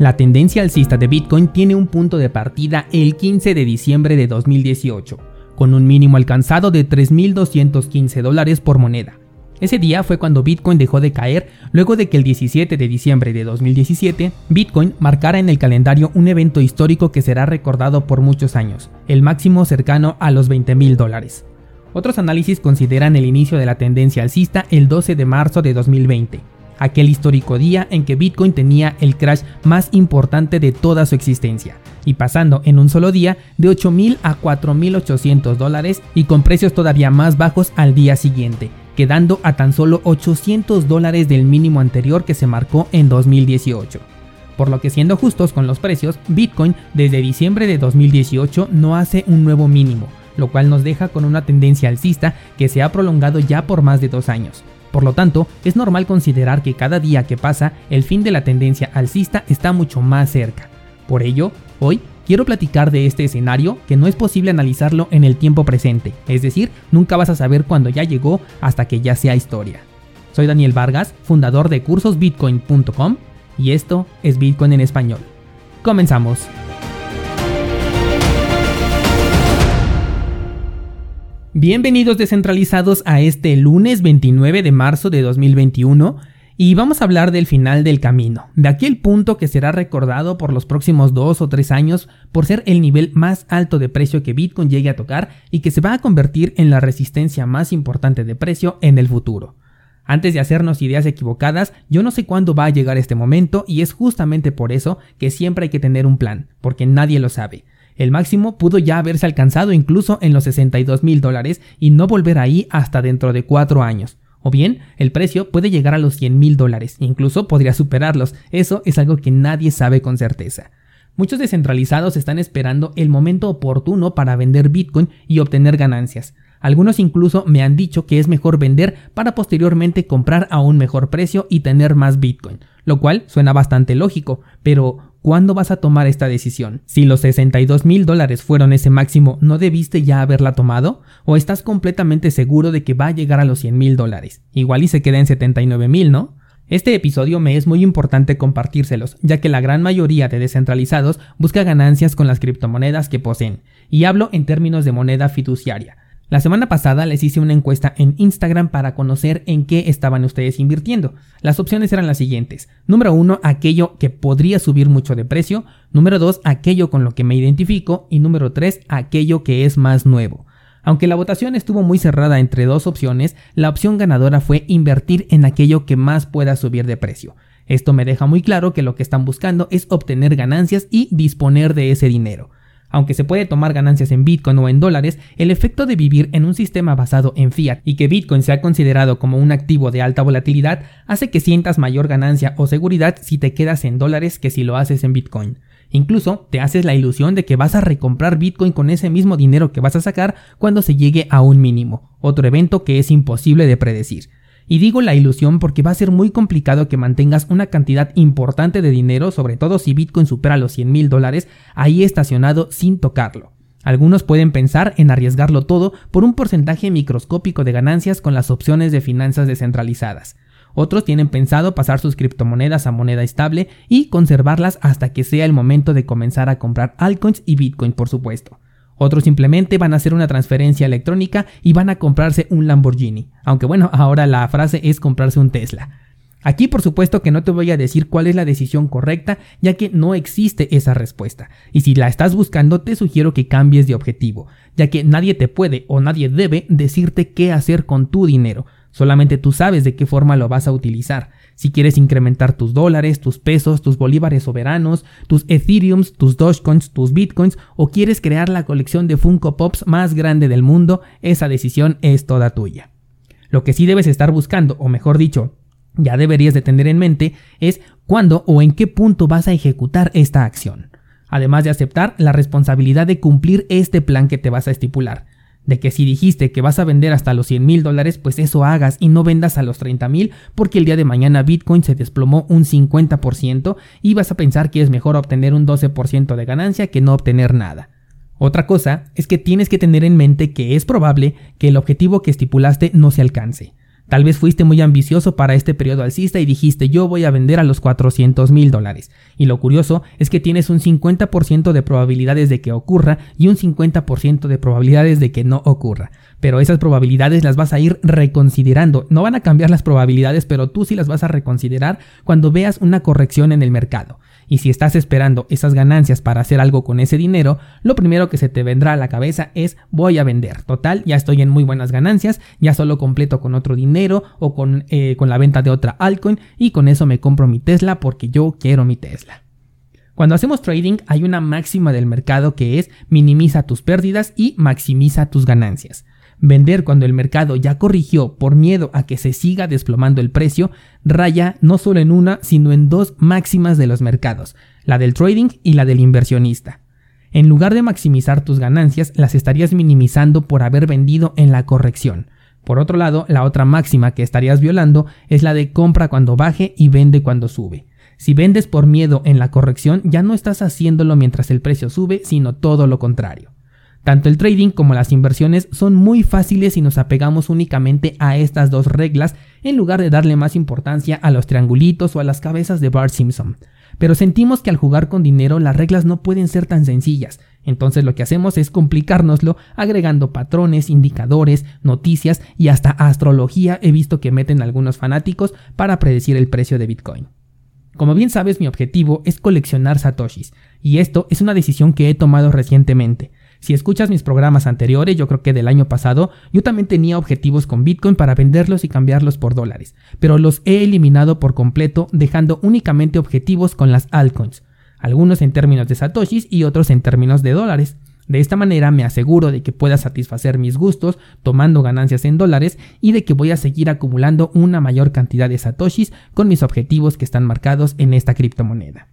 La tendencia alcista de Bitcoin tiene un punto de partida el 15 de diciembre de 2018, con un mínimo alcanzado de 3.215 dólares por moneda. Ese día fue cuando Bitcoin dejó de caer luego de que el 17 de diciembre de 2017 Bitcoin marcara en el calendario un evento histórico que será recordado por muchos años, el máximo cercano a los 20.000 dólares. Otros análisis consideran el inicio de la tendencia alcista el 12 de marzo de 2020, aquel histórico día en que Bitcoin tenía el crash más importante de toda su existencia, y pasando en un solo día de 8.000 a 4.800 dólares y con precios todavía más bajos al día siguiente, quedando a tan solo 800 dólares del mínimo anterior que se marcó en 2018. Por lo que siendo justos con los precios, Bitcoin desde diciembre de 2018 no hace un nuevo mínimo, lo cual nos deja con una tendencia alcista que se ha prolongado ya por más de dos años. Por lo tanto, es normal considerar que cada día que pasa, el fin de la tendencia alcista está mucho más cerca. Por ello, hoy quiero platicar de este escenario que no es posible analizarlo en el tiempo presente, es decir, nunca vas a saber cuándo ya llegó hasta que ya sea historia. Soy Daniel Vargas, fundador de cursosbitcoin.com y esto es Bitcoin en español. Comenzamos. Bienvenidos descentralizados a este lunes 29 de marzo de 2021 y vamos a hablar del final del camino, de aquel punto que será recordado por los próximos dos o tres años por ser el nivel más alto de precio que Bitcoin llegue a tocar y que se va a convertir en la resistencia más importante de precio en el futuro. Antes de hacernos ideas equivocadas, yo no sé cuándo va a llegar este momento y es justamente por eso que siempre hay que tener un plan, porque nadie lo sabe. El máximo pudo ya haberse alcanzado incluso en los 62 mil dólares y no volver ahí hasta dentro de cuatro años. O bien, el precio puede llegar a los 100 mil dólares, incluso podría superarlos. Eso es algo que nadie sabe con certeza. Muchos descentralizados están esperando el momento oportuno para vender Bitcoin y obtener ganancias. Algunos incluso me han dicho que es mejor vender para posteriormente comprar a un mejor precio y tener más Bitcoin, lo cual suena bastante lógico, pero ¿Cuándo vas a tomar esta decisión? Si los 62 mil dólares fueron ese máximo, ¿no debiste ya haberla tomado? ¿O estás completamente seguro de que va a llegar a los 100 mil dólares? Igual y se queda en 79 mil, ¿no? Este episodio me es muy importante compartírselos, ya que la gran mayoría de descentralizados busca ganancias con las criptomonedas que poseen, y hablo en términos de moneda fiduciaria, la semana pasada les hice una encuesta en Instagram para conocer en qué estaban ustedes invirtiendo. Las opciones eran las siguientes. Número uno, aquello que podría subir mucho de precio. Número dos, aquello con lo que me identifico. Y número tres, aquello que es más nuevo. Aunque la votación estuvo muy cerrada entre dos opciones, la opción ganadora fue invertir en aquello que más pueda subir de precio. Esto me deja muy claro que lo que están buscando es obtener ganancias y disponer de ese dinero. Aunque se puede tomar ganancias en Bitcoin o en dólares, el efecto de vivir en un sistema basado en fiat y que Bitcoin sea considerado como un activo de alta volatilidad hace que sientas mayor ganancia o seguridad si te quedas en dólares que si lo haces en Bitcoin. Incluso te haces la ilusión de que vas a recomprar Bitcoin con ese mismo dinero que vas a sacar cuando se llegue a un mínimo, otro evento que es imposible de predecir. Y digo la ilusión porque va a ser muy complicado que mantengas una cantidad importante de dinero, sobre todo si Bitcoin supera los 100 mil dólares, ahí estacionado sin tocarlo. Algunos pueden pensar en arriesgarlo todo por un porcentaje microscópico de ganancias con las opciones de finanzas descentralizadas. Otros tienen pensado pasar sus criptomonedas a moneda estable y conservarlas hasta que sea el momento de comenzar a comprar altcoins y Bitcoin, por supuesto. Otros simplemente van a hacer una transferencia electrónica y van a comprarse un Lamborghini. Aunque bueno, ahora la frase es comprarse un Tesla. Aquí por supuesto que no te voy a decir cuál es la decisión correcta, ya que no existe esa respuesta. Y si la estás buscando, te sugiero que cambies de objetivo, ya que nadie te puede o nadie debe decirte qué hacer con tu dinero. Solamente tú sabes de qué forma lo vas a utilizar. Si quieres incrementar tus dólares, tus pesos, tus bolívares soberanos, tus Ethereums, tus Dogecoins, tus Bitcoins o quieres crear la colección de Funko Pops más grande del mundo, esa decisión es toda tuya. Lo que sí debes estar buscando, o mejor dicho, ya deberías de tener en mente, es cuándo o en qué punto vas a ejecutar esta acción. Además de aceptar la responsabilidad de cumplir este plan que te vas a estipular de que si dijiste que vas a vender hasta los 100 mil dólares, pues eso hagas y no vendas a los 30 mil porque el día de mañana Bitcoin se desplomó un 50% y vas a pensar que es mejor obtener un 12% de ganancia que no obtener nada. Otra cosa es que tienes que tener en mente que es probable que el objetivo que estipulaste no se alcance. Tal vez fuiste muy ambicioso para este periodo alcista y dijiste yo voy a vender a los 400 mil dólares. Y lo curioso es que tienes un 50% de probabilidades de que ocurra y un 50% de probabilidades de que no ocurra. Pero esas probabilidades las vas a ir reconsiderando. No van a cambiar las probabilidades, pero tú sí las vas a reconsiderar cuando veas una corrección en el mercado. Y si estás esperando esas ganancias para hacer algo con ese dinero, lo primero que se te vendrá a la cabeza es voy a vender. Total, ya estoy en muy buenas ganancias, ya solo completo con otro dinero o con, eh, con la venta de otra altcoin y con eso me compro mi Tesla porque yo quiero mi Tesla. Cuando hacemos trading hay una máxima del mercado que es minimiza tus pérdidas y maximiza tus ganancias. Vender cuando el mercado ya corrigió por miedo a que se siga desplomando el precio, raya no solo en una, sino en dos máximas de los mercados, la del trading y la del inversionista. En lugar de maximizar tus ganancias, las estarías minimizando por haber vendido en la corrección. Por otro lado, la otra máxima que estarías violando es la de compra cuando baje y vende cuando sube. Si vendes por miedo en la corrección, ya no estás haciéndolo mientras el precio sube, sino todo lo contrario. Tanto el trading como las inversiones son muy fáciles si nos apegamos únicamente a estas dos reglas en lugar de darle más importancia a los triangulitos o a las cabezas de Bart Simpson. Pero sentimos que al jugar con dinero las reglas no pueden ser tan sencillas, entonces lo que hacemos es complicárnoslo agregando patrones, indicadores, noticias y hasta astrología he visto que meten algunos fanáticos para predecir el precio de Bitcoin. Como bien sabes mi objetivo es coleccionar satoshis, y esto es una decisión que he tomado recientemente. Si escuchas mis programas anteriores, yo creo que del año pasado, yo también tenía objetivos con Bitcoin para venderlos y cambiarlos por dólares, pero los he eliminado por completo dejando únicamente objetivos con las altcoins, algunos en términos de satoshis y otros en términos de dólares. De esta manera me aseguro de que pueda satisfacer mis gustos tomando ganancias en dólares y de que voy a seguir acumulando una mayor cantidad de satoshis con mis objetivos que están marcados en esta criptomoneda.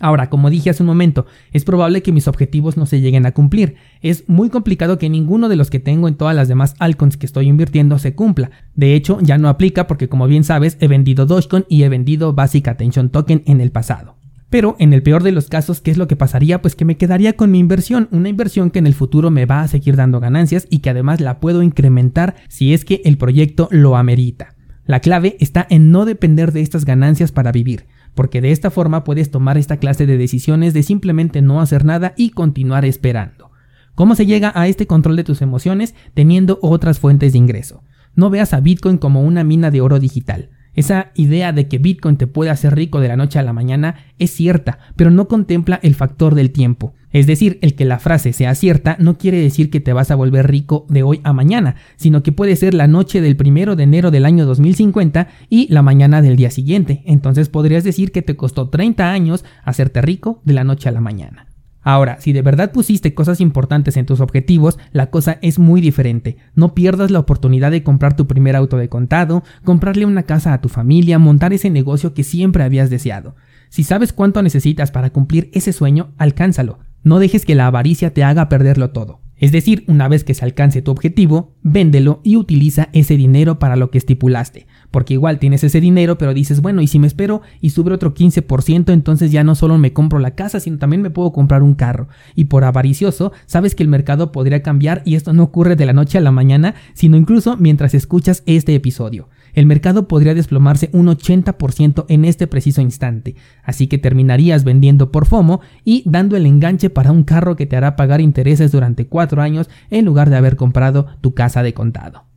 Ahora, como dije hace un momento, es probable que mis objetivos no se lleguen a cumplir. Es muy complicado que ninguno de los que tengo en todas las demás altcoins que estoy invirtiendo se cumpla. De hecho, ya no aplica porque como bien sabes, he vendido Dogecoin y he vendido Basic Attention Token en el pasado. Pero en el peor de los casos, ¿qué es lo que pasaría? Pues que me quedaría con mi inversión, una inversión que en el futuro me va a seguir dando ganancias y que además la puedo incrementar si es que el proyecto lo amerita. La clave está en no depender de estas ganancias para vivir porque de esta forma puedes tomar esta clase de decisiones de simplemente no hacer nada y continuar esperando. ¿Cómo se llega a este control de tus emociones? Teniendo otras fuentes de ingreso. No veas a Bitcoin como una mina de oro digital. Esa idea de que Bitcoin te puede hacer rico de la noche a la mañana es cierta, pero no contempla el factor del tiempo. Es decir, el que la frase sea cierta no quiere decir que te vas a volver rico de hoy a mañana, sino que puede ser la noche del primero de enero del año 2050 y la mañana del día siguiente. Entonces podrías decir que te costó 30 años hacerte rico de la noche a la mañana. Ahora, si de verdad pusiste cosas importantes en tus objetivos, la cosa es muy diferente. No pierdas la oportunidad de comprar tu primer auto de contado, comprarle una casa a tu familia, montar ese negocio que siempre habías deseado. Si sabes cuánto necesitas para cumplir ese sueño, alcánzalo. No dejes que la avaricia te haga perderlo todo. Es decir, una vez que se alcance tu objetivo, véndelo y utiliza ese dinero para lo que estipulaste. Porque igual tienes ese dinero, pero dices, bueno, y si me espero y sube otro 15%, entonces ya no solo me compro la casa, sino también me puedo comprar un carro. Y por avaricioso, sabes que el mercado podría cambiar y esto no ocurre de la noche a la mañana, sino incluso mientras escuchas este episodio el mercado podría desplomarse un 80% en este preciso instante, así que terminarías vendiendo por FOMO y dando el enganche para un carro que te hará pagar intereses durante 4 años en lugar de haber comprado tu casa de contado.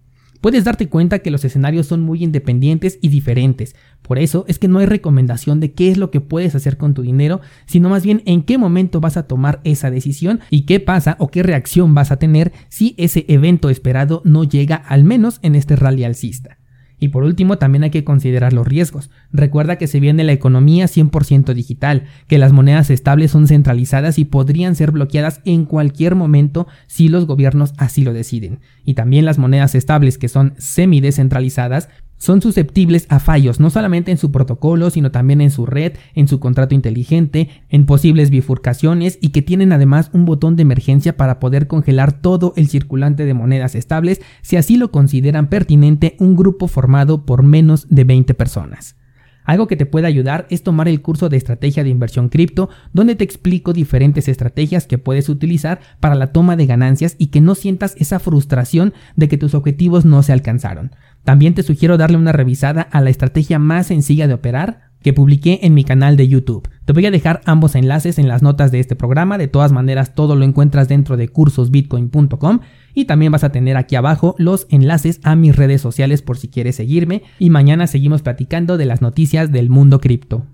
Puedes darte cuenta que los escenarios son muy independientes y diferentes, por eso es que no hay recomendación de qué es lo que puedes hacer con tu dinero, sino más bien en qué momento vas a tomar esa decisión y qué pasa o qué reacción vas a tener si ese evento esperado no llega al menos en este rally alcista. Y por último, también hay que considerar los riesgos. Recuerda que se viene la economía 100% digital, que las monedas estables son centralizadas y podrían ser bloqueadas en cualquier momento si los gobiernos así lo deciden. Y también las monedas estables que son semi-descentralizadas son susceptibles a fallos no solamente en su protocolo, sino también en su red, en su contrato inteligente, en posibles bifurcaciones y que tienen además un botón de emergencia para poder congelar todo el circulante de monedas estables si así lo consideran pertinente un grupo formado por menos de 20 personas. Algo que te puede ayudar es tomar el curso de estrategia de inversión cripto, donde te explico diferentes estrategias que puedes utilizar para la toma de ganancias y que no sientas esa frustración de que tus objetivos no se alcanzaron. También te sugiero darle una revisada a la estrategia más sencilla de operar que publiqué en mi canal de YouTube. Te voy a dejar ambos enlaces en las notas de este programa, de todas maneras todo lo encuentras dentro de cursosbitcoin.com y también vas a tener aquí abajo los enlaces a mis redes sociales por si quieres seguirme y mañana seguimos platicando de las noticias del mundo cripto.